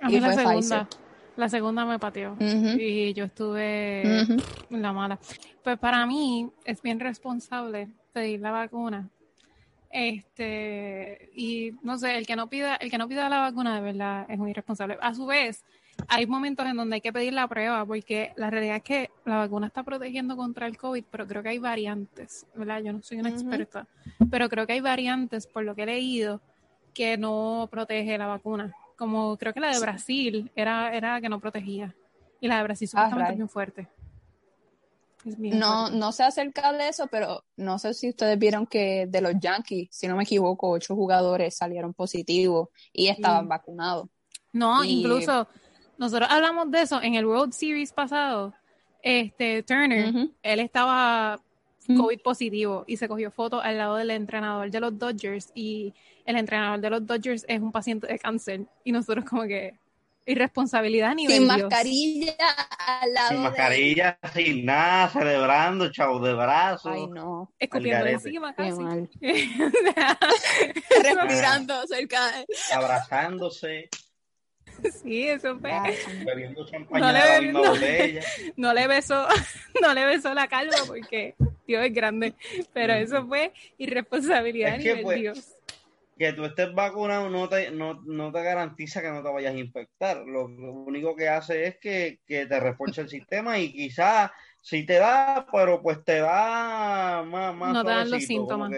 A Y mí la fue segunda, la segunda me pateó. Y yo estuve en la mala. Pues para mí es bien responsable pedir la vacuna. Este, y no sé, el que no pida, el que no pida la vacuna de verdad es muy irresponsable. A su vez, hay momentos en donde hay que pedir la prueba, porque la realidad es que la vacuna está protegiendo contra el COVID, pero creo que hay variantes, ¿verdad? Yo no soy una experta, pero creo que hay variantes, por lo que he leído, que no protege la vacuna. Como creo que la de Sí. Brasil era, era que no protegía. Y la de Brasil supuestamente es bien fuerte. Es bien No, fuerte. no sé acerca de eso, pero no sé si ustedes vieron que de los Yankees, si no me equivoco, ocho jugadores salieron positivos y estaban Sí. vacunados. No, Y- incluso nosotros hablamos de eso en el World Series pasado. Este Turner, él estaba. COVID positivo y se cogió foto al lado del entrenador de los Dodgers y el entrenador de los Dodgers es un paciente de cáncer y nosotros como que irresponsabilidad a nivel Sin Dios. mascarilla al lado Sin de- mascarilla, sin nada, celebrando, chavo de brazos. Ay, no, escupiendo encima casi. mal. Respirando cerca de... Abrazándose, sí, eso fue. Ay, bebiendo champaña No le- no. botella. no le besó, no le besó la calva porque Dios es grande, pero eso fue irresponsabilidad Es a que, nivel pues, Dios. que tú estés vacunado no te, no, no te garantiza que no te vayas a infectar. Lo, lo único que hace es que, que te refuerce el sistema y quizás si te da, pero pues te da más, más No te dan los síntomas.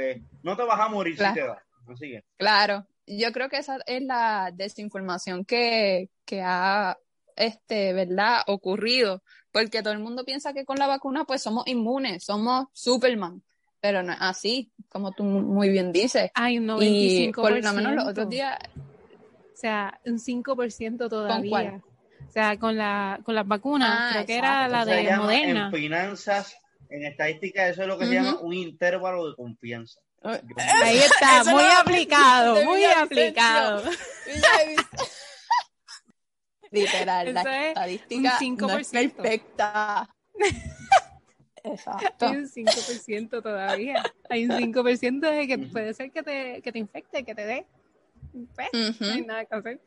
no te vas a morir Claro. si te da. Así que, Claro, yo creo que esa es la desinformación que, que ha, este, ¿verdad? ocurrido, porque todo el mundo piensa que con la vacuna pues somos inmunes, somos Superman, pero no es así, como tú muy bien dices. Hay un Y 95%. por lo menos los otros días, O sea, un 5% todavía. cuál? O sea, con la con las vacunas, Ah, creo que exacto. era la se de Moderna. en finanzas, en estadística, eso es lo que se Ujú. llama un intervalo de confianza. Ahí está, Eso muy lo- aplicado, de muy aplicado. literal, la Eso es estadística un no es 5%. perfecta. Exacto. Hay un 5% todavía. Hay un 5% de que puede ser que te, que te infecte, que te dé. Pues, Ujú. no hay nada que hacer.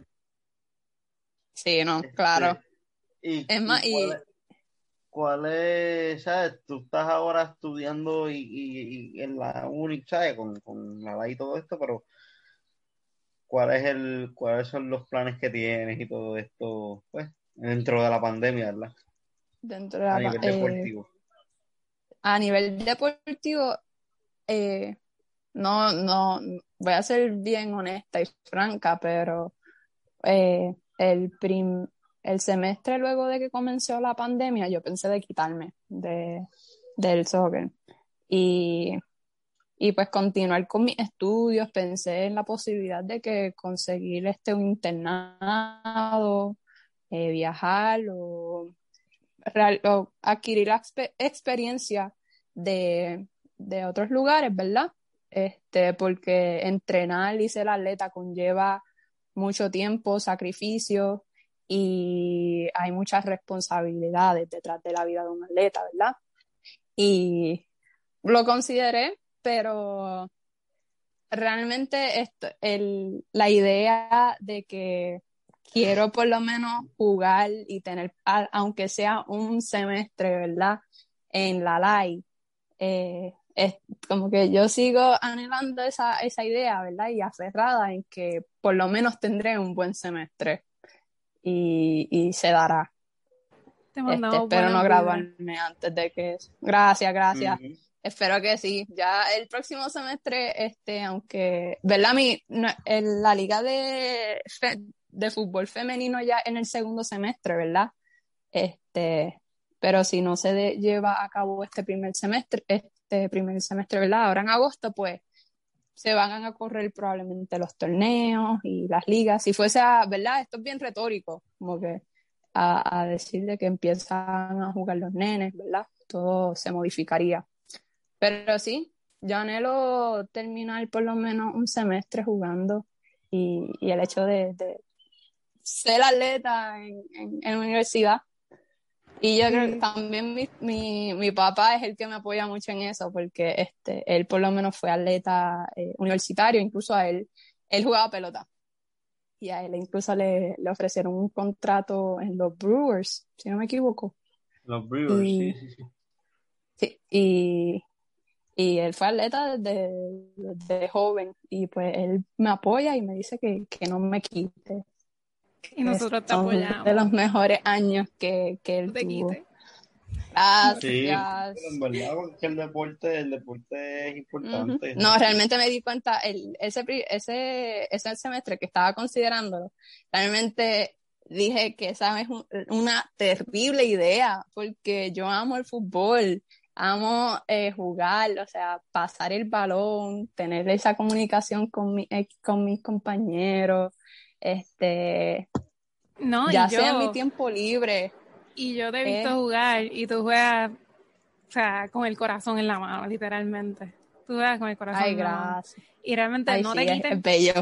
Sí, no, claro. Y, Es más, y y- cuál, es, sabes? Tú estás ahora estudiando y, y- y en la uni, ¿sabes? Con, con la ley y todo esto, pero ¿cuál es el, ¿cuáles son los planes que tienes y todo esto, pues, dentro de la pandemia, ¿verdad? Dentro de A la, nivel eh, deportivo. a nivel deportivo, eh, no, no, voy a ser bien honesta y franca, pero eh, el, prim- el semestre luego de que comenzó la pandemia, yo pensé de quitarme de, del soccer. Y, y pues continuar con mis estudios, pensé en la posibilidad de que conseguir este un internado, eh, viajar o, o adquirir la expe- experiencia de, de otros lugares, ¿verdad? Este, porque entrenar y ser atleta conlleva mucho tiempo, sacrificio y hay muchas responsabilidades detrás de la vida de un atleta, ¿verdad? Y lo consideré, pero realmente esto, el, la idea de que quiero por lo menos jugar y tener, a- aunque sea un semestre, ¿verdad? En la LAI, eh, es como que yo sigo anhelando esa, esa idea, ¿verdad? Y aferrada en que por lo menos tendré un buen semestre y, y se dará. Te Este, mandamos espero no graduarme antes de que... Gracias, gracias. Espero que sí. Ya el próximo semestre, este, aunque, ¿verdad? Mi, no- en la liga de, fe- de fútbol femenino ya en el segundo semestre, ¿verdad? Este, pero si no se de- lleva a cabo este primer semestre, este primer semestre, ¿verdad? Ahora en agosto, pues se van a correr probablemente los torneos y las ligas. Si fuese a, ¿verdad? Esto es bien retórico, como que a, a decirle que empiezan a jugar los nenes, ¿verdad? Todo se modificaría. Pero sí, yo anhelo terminar por lo menos un semestre jugando y, el hecho de, de ser atleta en, en, en universidad. Y yo creo que también mi, mi, mi papá es el que me apoya mucho en eso, porque este, él por lo menos fue atleta eh, universitario, incluso a él, él jugaba pelota. Y a él incluso le, le ofrecieron un contrato en los Brewers, si no me equivoco. Los Brewers, Y- sí, sí, sí. Sí, y, y él fue atleta desde, desde joven y pues él me apoya y me dice que, que no me quite. Y nosotros te apoyamos. de los mejores años que, que él te tuvo. Gracias. Sí, en verdad, porque el deporte, el deporte es importante. No, realmente me di cuenta, el, ese, ese, ese semestre que estaba considerándolo, realmente dije que esa es un- una terrible idea, porque yo amo el fútbol, amo eh, jugar, o sea, pasar el balón, tener esa comunicación con, mi, eh, con mis compañeros, este, No, ya yo, sea mi tiempo libre. y yo te he visto Eh. jugar y tú juegas, o sea, con el corazón en la mano, literalmente. Tú juegas con el corazón Ay, en la mano. gracias. Y realmente Ay, no sí, te es, quites, es bello.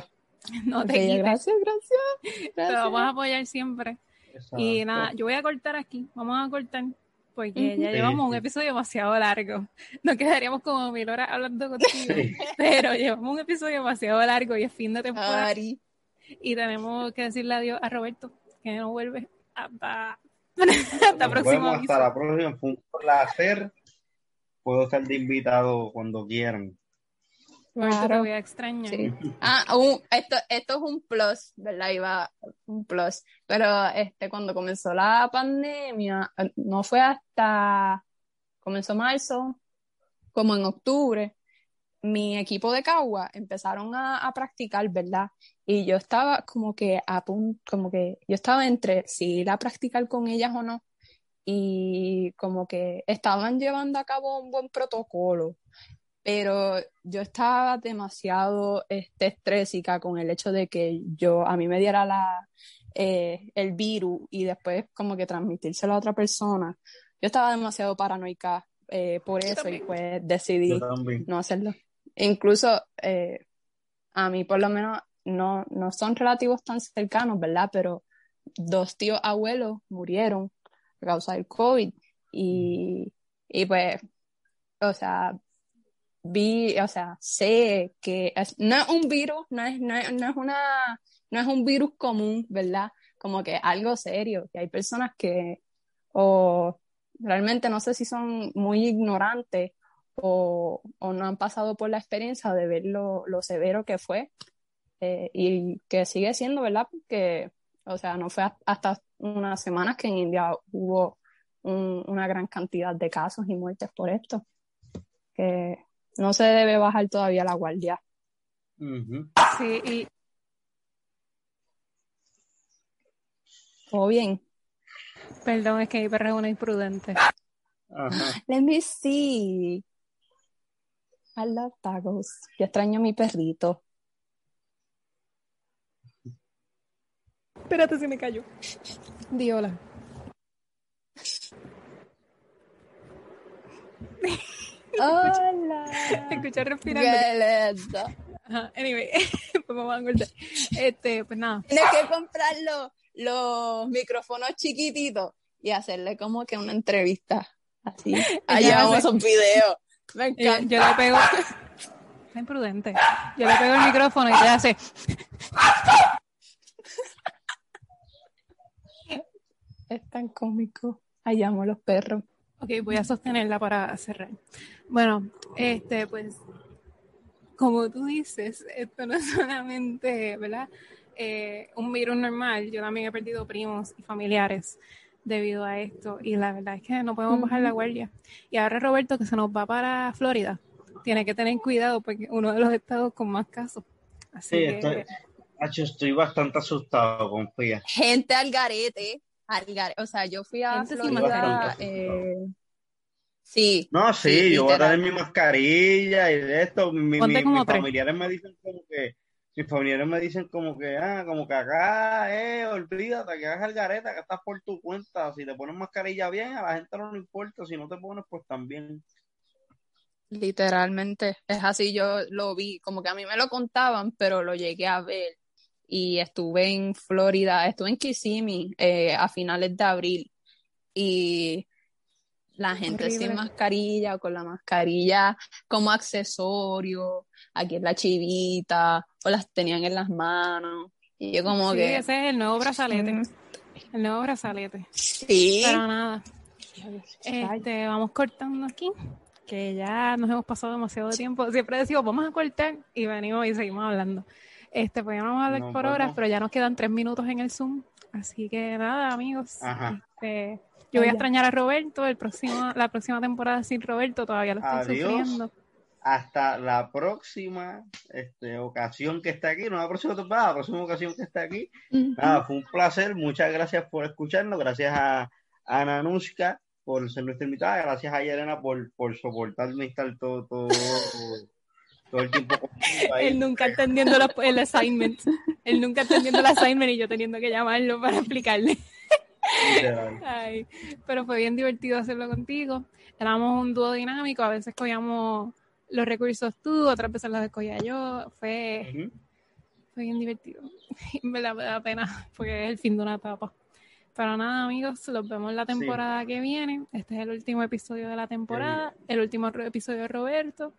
no te bello. quites. Gracias, gracias. Te gracias. vamos a apoyar siempre. Exacto. Y nada, yo voy a cortar aquí. Vamos a cortar. Porque ya Sí, llevamos un episodio demasiado largo. Nos quedaríamos como mil horas hablando contigo. Sí. Pero llevamos un episodio demasiado largo y es fin de temporada. Ari. Y tenemos que decirle adiós a Roberto, que no vuelve hasta, hasta próximo hasta la próxima. Fue un placer. Puedo estar de invitado cuando quieran. Te Claro. voy a extrañar. Sí. Ah, un- esto, esto es un plus, ¿verdad? Iba un plus. Pero este, cuando comenzó la pandemia, eh, no fue hasta, comenzó marzo, como en octubre, mi equipo de Cagua empezaron a, a practicar, ¿verdad? Y yo estaba como que a punto, como que yo estaba entre si ir a practicar con ellas o no. Y como que estaban llevando a cabo un buen protocolo pero yo estaba demasiado este, estrésica con el hecho de que yo a mí me diera la eh, el virus y después como que transmitírselo a otra persona. Yo estaba demasiado paranoica eh, por eso y pues decidí no hacerlo. Incluso eh, a mí por lo menos no, no son relativos tan cercanos, ¿verdad? Pero dos tíos abuelos murieron a causa del COVID y, y pues, o sea, vi, o sea, sé que no es un virus, no es, no es, no es una, no es un virus común, ¿verdad? Como que algo serio, que hay personas que o realmente no sé si son muy ignorantes o, o no han pasado por la experiencia de ver lo, lo severo que fue eh, y que sigue siendo, ¿verdad? Porque, o sea, no fue hasta unas semanas que en India hubo un- una gran cantidad de casos y muertes por esto, que no se debe bajar todavía la guardia. Ujú. Sí, y Todo bien. perdón, es que mi perra es una imprudente. Ajá. Let me see. I love tacos. Yo extraño a mi perrito. Espérate, se me cayó. Di hola. Hola. Escuché respirando. Ajá, anyway, pues vamos a cortar. Este, pues nada. Tienes que comprar los, los micrófonos chiquititos y hacerle como que una entrevista. Así. Ahí Ella llevamos hace- esos videos. Me Eh, encanta. yo le pego. Está imprudente. Yo le pego el micrófono y te hace. Es tan cómico. Ahí amo los perros. Ok, voy a sostenerla para cerrar. Bueno, este, pues, como tú dices, esto no es solamente, ¿verdad? Eh, un virus normal. Yo también he perdido primos y familiares debido a esto. Y la verdad es que no podemos bajar la guardia. Y ahora Roberto, que se nos va para Florida, tiene que tener cuidado porque uno de los estados con más casos. Así Sí, que, estoy, estoy bastante asustado, confía. Gente al garete. Al garete. O sea, yo fui a Florida. eh, sí. No, sí, Sí, yo voy a tener mi mascarilla y de esto. Mi, mi- mis tres. familiares me dicen como que, mis familiares me dicen como que, ah, como que acá, eh, olvídate que hagas el gareta, que estás por tu cuenta. Si te pones mascarilla bien, a la gente no le importa. Si no te pones, pues también. Literalmente, es así, yo lo vi, como que a mí me lo contaban, pero lo llegué a ver y estuve en Florida, estuve en Kissimmee eh, a finales de abril y la gente sin Horrible. mascarilla o con la mascarilla como accesorio, aquí en la chivita, o las tenían en las manos y yo como sí, que ese es el nuevo brazalete. Mm. El nuevo brazalete. sí, Pero nada. Este, vamos cortando aquí, que ya nos hemos pasado demasiado de tiempo. Siempre decimos, vamos a cortar y venimos y seguimos hablando. Este, pues ya no vamos a hablar Nos por vemos. horas, pero ya nos quedan tres minutos en el Zoom. Así que nada, amigos. Ajá. Este, yo voy a extrañar a Roberto. El próximo, la próxima temporada sin Roberto todavía lo estoy Adiós. sufriendo. Hasta la próxima este, ocasión que esté aquí, no la próxima temporada, la próxima ocasión que esté aquí. Nada, fue un placer. Muchas gracias por escucharnos. Gracias a, a Nanushka por ser nuestra invitada. Gracias a Yelena por, por soportarme estar todo, todo, todo el tiempo. Él nunca entendiendo la- el assignment. Él nunca entendiendo el assignment y yo teniendo que llamarlo para explicarle. Ay, pero fue bien divertido hacerlo contigo. Éramos un dúo dinámico, a veces cogíamos los recursos tú, otras veces los escogía yo. Fue, Ujú. fue bien divertido. Me da, me da pena porque es el fin de una etapa. Pero nada, amigos, los vemos la temporada que viene. Este es el último episodio de la temporada, el último episodio de Roberto.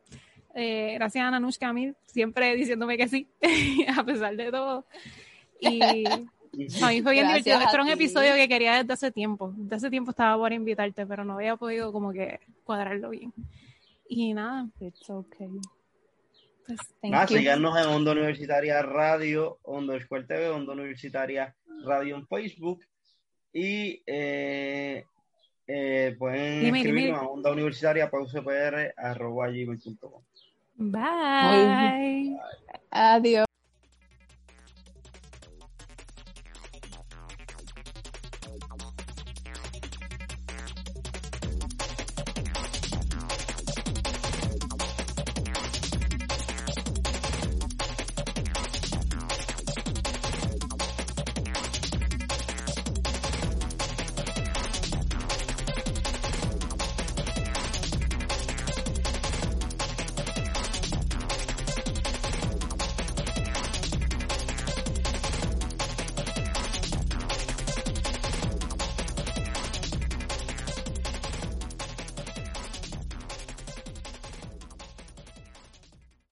Eh, gracias a Nanushka Amir, siempre diciéndome que sí, a pesar de todo. Y a mí fue bien Gracias divertido. Este era un episodio que quería desde hace tiempo. Desde hace tiempo estaba por invitarte, pero no había podido como que cuadrarlo bien. Y nada, It's okay. pues you. síganos en Onda Universitaria Radio, Onda Escuela TV, Onda Universitaria Radio en Facebook. Y eh, eh, pueden Dime, escribirnos dime. a Onda Universitaria pausepr arroba gmail.com. bye. Adiós.